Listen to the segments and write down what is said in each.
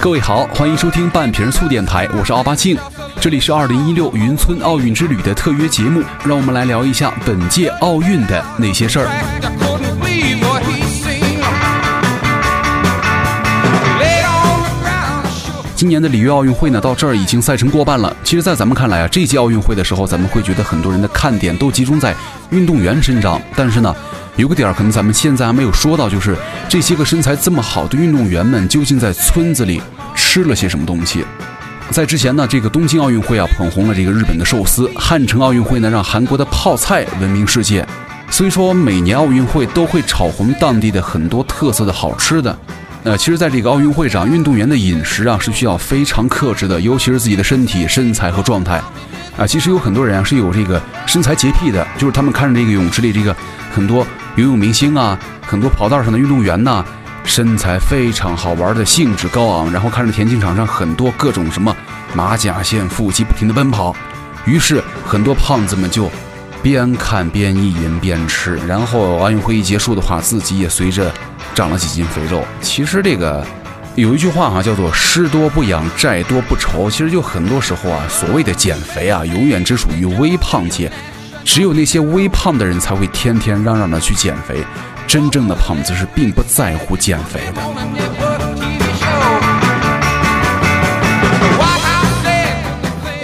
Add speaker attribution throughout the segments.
Speaker 1: 各位好，欢迎收听半瓶醋电台，我是奥巴庆，这里是二零一六云村奥运之旅的特约节目，让我们来聊一下本届奥运的那些事儿。今年的里约奥运会呢，到这儿已经赛程过半了。其实，在咱们看来啊，这届奥运会的时候，咱们会觉得很多人的看点都集中在运动员身上，但是呢。有个点儿可能咱们现在还没有说到，就是这些个身材这么好的运动员们究竟在村子里吃了些什么东西？在之前呢，这个东京奥运会啊捧红了这个日本的寿司，汉城奥运会呢让韩国的泡菜闻名世界。所以说每年奥运会都会炒红当地的很多特色的好吃的。呃，其实在这个奥运会上，运动员的饮食啊是需要非常克制的，尤其是自己的身体、身材和状态。啊，其实有很多人啊是有这个身材洁癖的，就是他们看着这个泳池里这个很多。游泳明星啊，很多跑道上的运动员呐，身材非常好玩的，兴致高昂。然后看着田径场上很多各种什么马甲线、腹肌不停的奔跑，于是很多胖子们就边看边意淫边吃。然后奥运会一结束的话，自己也随着长了几斤肥肉。其实这个有一句话哈，叫做“失多不养，债多不愁”。其实就很多时候啊，所谓的减肥啊，永远只属于微胖界。只有那些微胖的人才会天天嚷嚷着去减肥，真正的胖子是并不在乎减肥的。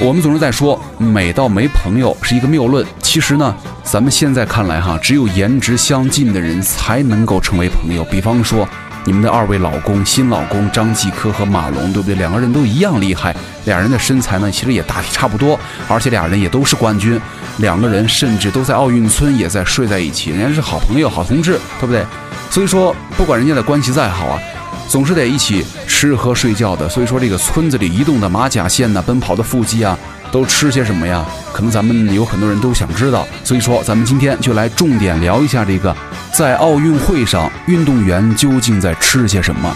Speaker 1: 我们总是在说美到没朋友是一个谬论，其实呢，咱们现在看来哈，只有颜值相近的人才能够成为朋友。比方说。你们的二位老公、新老公张继科和马龙，对不对？两个人都一样厉害，俩人的身材呢，其实也大体差不多，而且俩人也都是冠军，两个人甚至都在奥运村也在睡在一起，人家是好朋友、好同志，对不对？所以说，不管人家的关系再好啊，总是得一起吃喝睡觉的。所以说，这个村子里移动的马甲线呐，奔跑的腹肌啊。都吃些什么呀？可能咱们有很多人都想知道，所以说咱们今天就来重点聊一下这个，在奥运会上运动员究竟在吃些什么。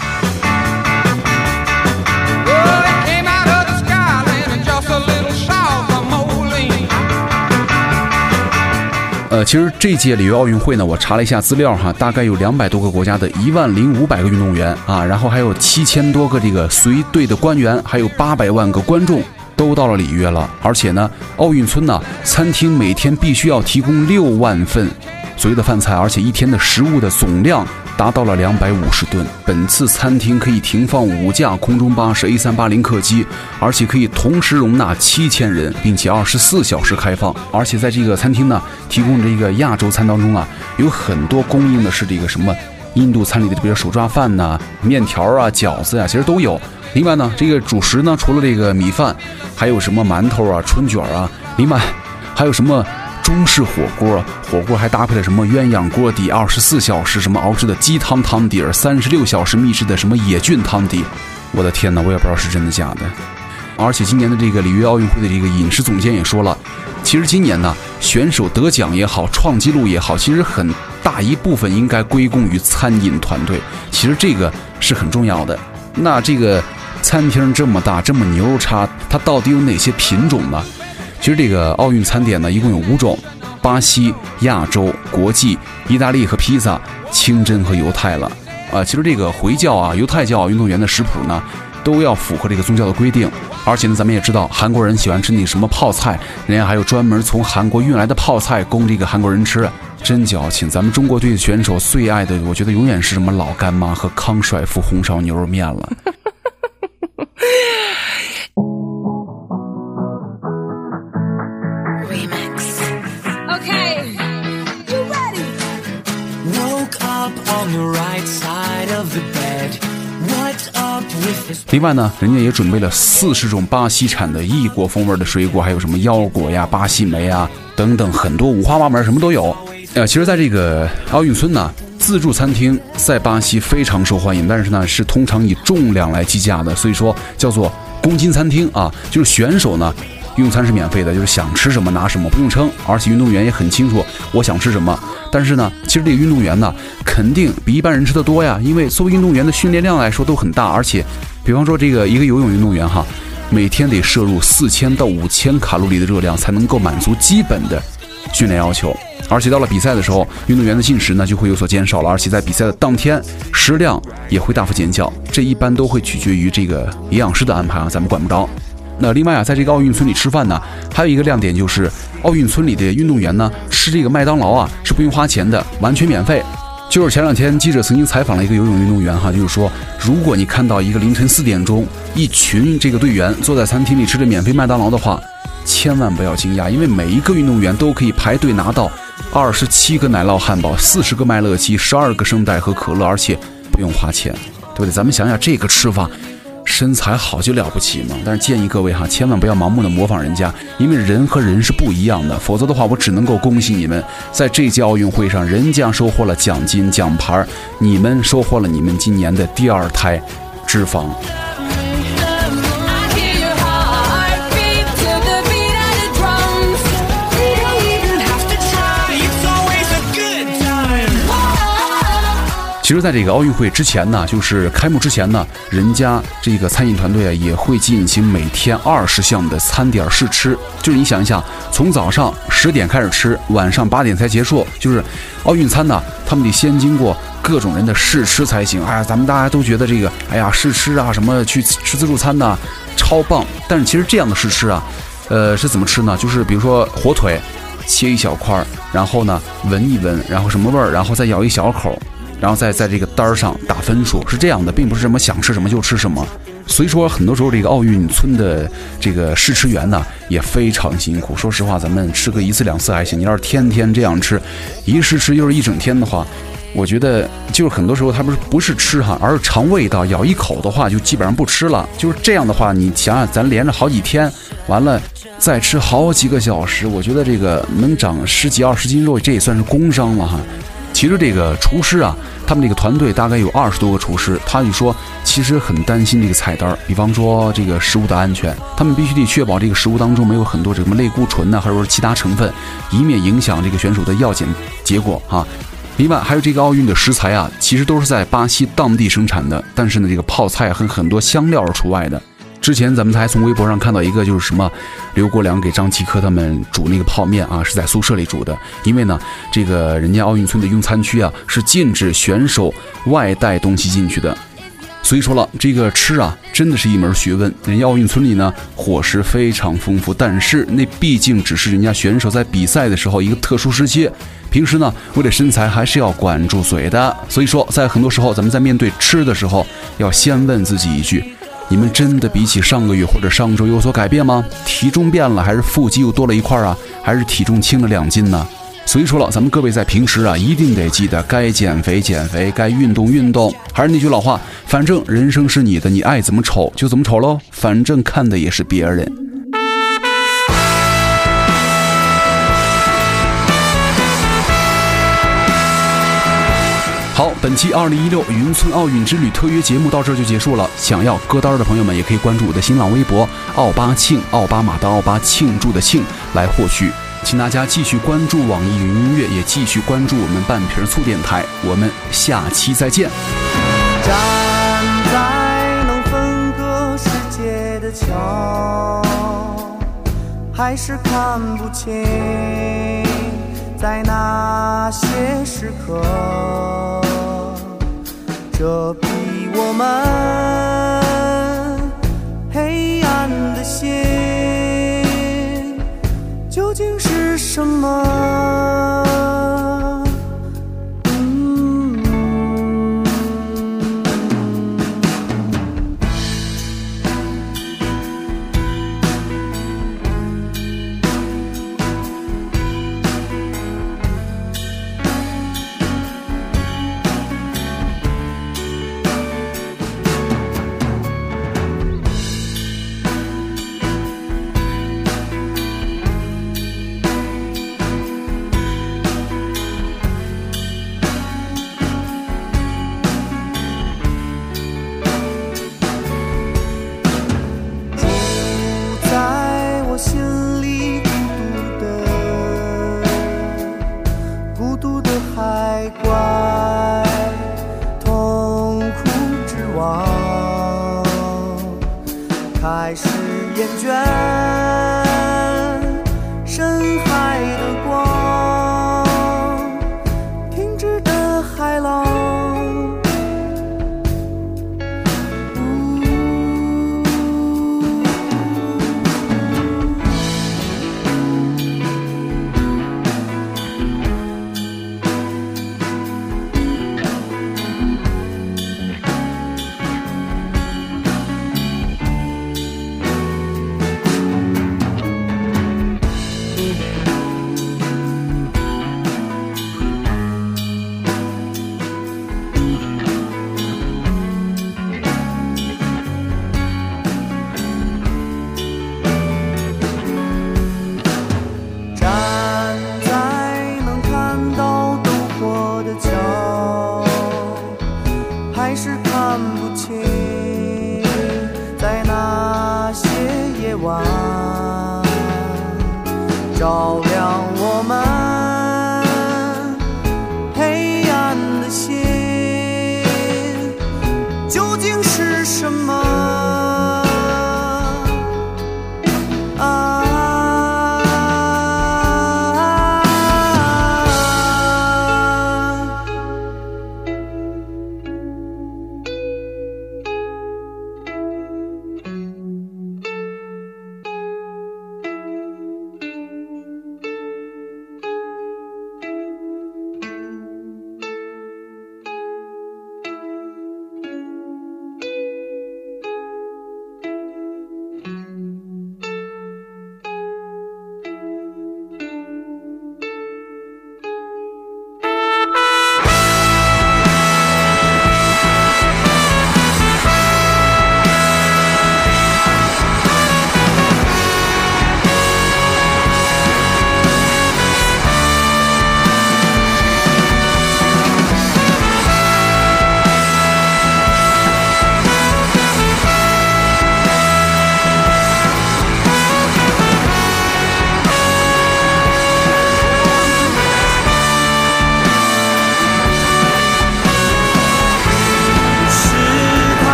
Speaker 1: 呃，其实这届里约奥运会呢，我查了一下资料哈，大概有两百多个国家的一万零五百个运动员啊，然后还有七千多个这个随队的官员，还有八百万个观众。都到了里约了，而且呢，奥运村呢，餐厅每天必须要提供六万份所谓的饭菜，而且一天的食物的总量达到了两百五十吨。本次餐厅可以停放五架空中巴士 A 三八零客机，而且可以同时容纳七千人，并且二十四小时开放。而且在这个餐厅呢，提供这个亚洲餐当中啊，有很多供应的是这个什么印度餐里的，比如手抓饭呐、面条啊、饺子呀，其实都有。另外呢，这个主食呢，除了这个米饭，还有什么馒头啊、春卷啊。另外，还有什么中式火锅？火锅还搭配了什么鸳鸯锅底、二十四小时什么熬制的鸡汤汤底、三十六小时秘制的什么野菌汤底。我的天哪，我也不知道是真的假的。而且今年的这个里约奥运会的这个饮食总监也说了，其实今年呢，选手得奖也好，创纪录也好，其实很大一部分应该归功于餐饮团队。其实这个是很重要的。那这个。餐厅这么大，这么牛肉叉，它到底有哪些品种呢？其实这个奥运餐点呢，一共有五种：巴西、亚洲、国际、意大利和披萨、清真和犹太了。啊，其实这个回教啊、犹太教运动员的食谱呢，都要符合这个宗教的规定。而且呢，咱们也知道韩国人喜欢吃那什么泡菜，人家还有专门从韩国运来的泡菜供这个韩国人吃，真矫情。咱们中国队的选手最爱的，我觉得永远是什么老干妈和康帅傅红烧牛肉面了。另外呢，人家也准备了四十种巴西产的异国风味的水果，还有什么腰果呀、巴西莓啊等等，很多五花八门，什么都有。呃，其实，在这个奥运村呢，自助餐厅在巴西非常受欢迎，但是呢，是通常以重量来计价的，所以说叫做公斤餐厅啊。就是选手呢，用餐是免费的，就是想吃什么拿什么，不用称。而且运动员也很清楚我想吃什么。但是呢，其实这个运动员呢，肯定比一般人吃的多呀，因为作为运动员的训练量来说都很大，而且，比方说这个一个游泳运动员哈，每天得摄入四千到五千卡路里的热量才能够满足基本的训练要求。而且到了比赛的时候，运动员的进食呢就会有所减少了，而且在比赛的当天食量也会大幅减小。这一般都会取决于这个营养师的安排啊，咱们管不着。那另外啊，在这个奥运村里吃饭呢，还有一个亮点就是奥运村里的运动员呢吃这个麦当劳啊是不用花钱的，完全免费。就是前两天记者曾经采访了一个游泳运动员哈，就是说，如果你看到一个凌晨四点钟，一群这个队员坐在餐厅里吃着免费麦当劳的话，千万不要惊讶，因为每一个运动员都可以排队拿到二十七个奶酪汉堡、四十个麦乐鸡、十二个圣代和可乐，而且不用花钱，对不对？咱们想想这个吃法。身材好就了不起吗？但是建议各位哈，千万不要盲目的模仿人家，因为人和人是不一样的。否则的话，我只能够恭喜你们，在这届奥运会上，人家收获了奖金奖牌，你们收获了你们今年的第二胎脂肪。其实，在这个奥运会之前呢，就是开幕之前呢，人家这个餐饮团队啊，也会进行每天二十项的餐点试吃。就是你想一想，从早上十点开始吃，晚上八点才结束。就是奥运餐呢，他们得先经过各种人的试吃才行。哎呀，咱们大家都觉得这个，哎呀，试吃啊，什么去吃自助餐呢，超棒。但是其实这样的试吃啊，呃，是怎么吃呢？就是比如说火腿，切一小块儿，然后呢闻一闻，然后什么味儿，然后再咬一小口。然后再在这个单儿上打分数，是这样的，并不是什么想吃什么就吃什么。所以说，很多时候这个奥运村的这个试吃员呢也非常辛苦。说实话，咱们吃个一次两次还行，你要是天天这样吃，一试吃就是一整天的话，我觉得就是很多时候他不是不是吃哈，而是尝味道，咬一口的话就基本上不吃了。就是这样的话，你想想，咱连着好几天，完了再吃好几个小时，我觉得这个能长十几二十斤肉，这也算是工伤了哈。其实这个厨师啊，他们这个团队大概有二十多个厨师，他就说其实很担心这个菜单，比方说这个食物的安全，他们必须得确保这个食物当中没有很多什么类固醇呐，或者说其他成分，以免影响这个选手的药检结果啊。另外还有这个奥运的食材啊，其实都是在巴西当地生产的，但是呢，这个泡菜和很多香料是除外的。之前咱们才从微博上看到一个，就是什么刘国梁给张继科他们煮那个泡面啊，是在宿舍里煮的。因为呢，这个人家奥运村的用餐区啊是禁止选手外带东西进去的。所以说了，这个吃啊真的是一门学问。人家奥运村里呢伙食非常丰富，但是那毕竟只是人家选手在比赛的时候一个特殊时期，平时呢为了身材还是要管住嘴的。所以说，在很多时候咱们在面对吃的时候，要先问自己一句。你们真的比起上个月或者上周有所改变吗？体重变了，还是腹肌又多了一块啊？还是体重轻了两斤呢？所以说了，咱们各位在平时啊，一定得记得该减肥减肥，该运动运动。还是那句老话，反正人生是你的，你爱怎么丑就怎么丑喽，反正看的也是别人。本期二零一六云村奥运之旅特约节目到这就结束了。想要歌单的朋友们，也可以关注我的新浪微博“奥巴庆”，奥巴马的奥巴，庆祝的庆，来获取。请大家继续关注网易云音乐，也继续关注我们半瓶醋电台。我们下期再见。站在能分割世界的桥，还是看不清，在那些时刻。这比我们黑暗的心究竟是什么？孤独的
Speaker 2: 海怪痛苦之王开始厌倦。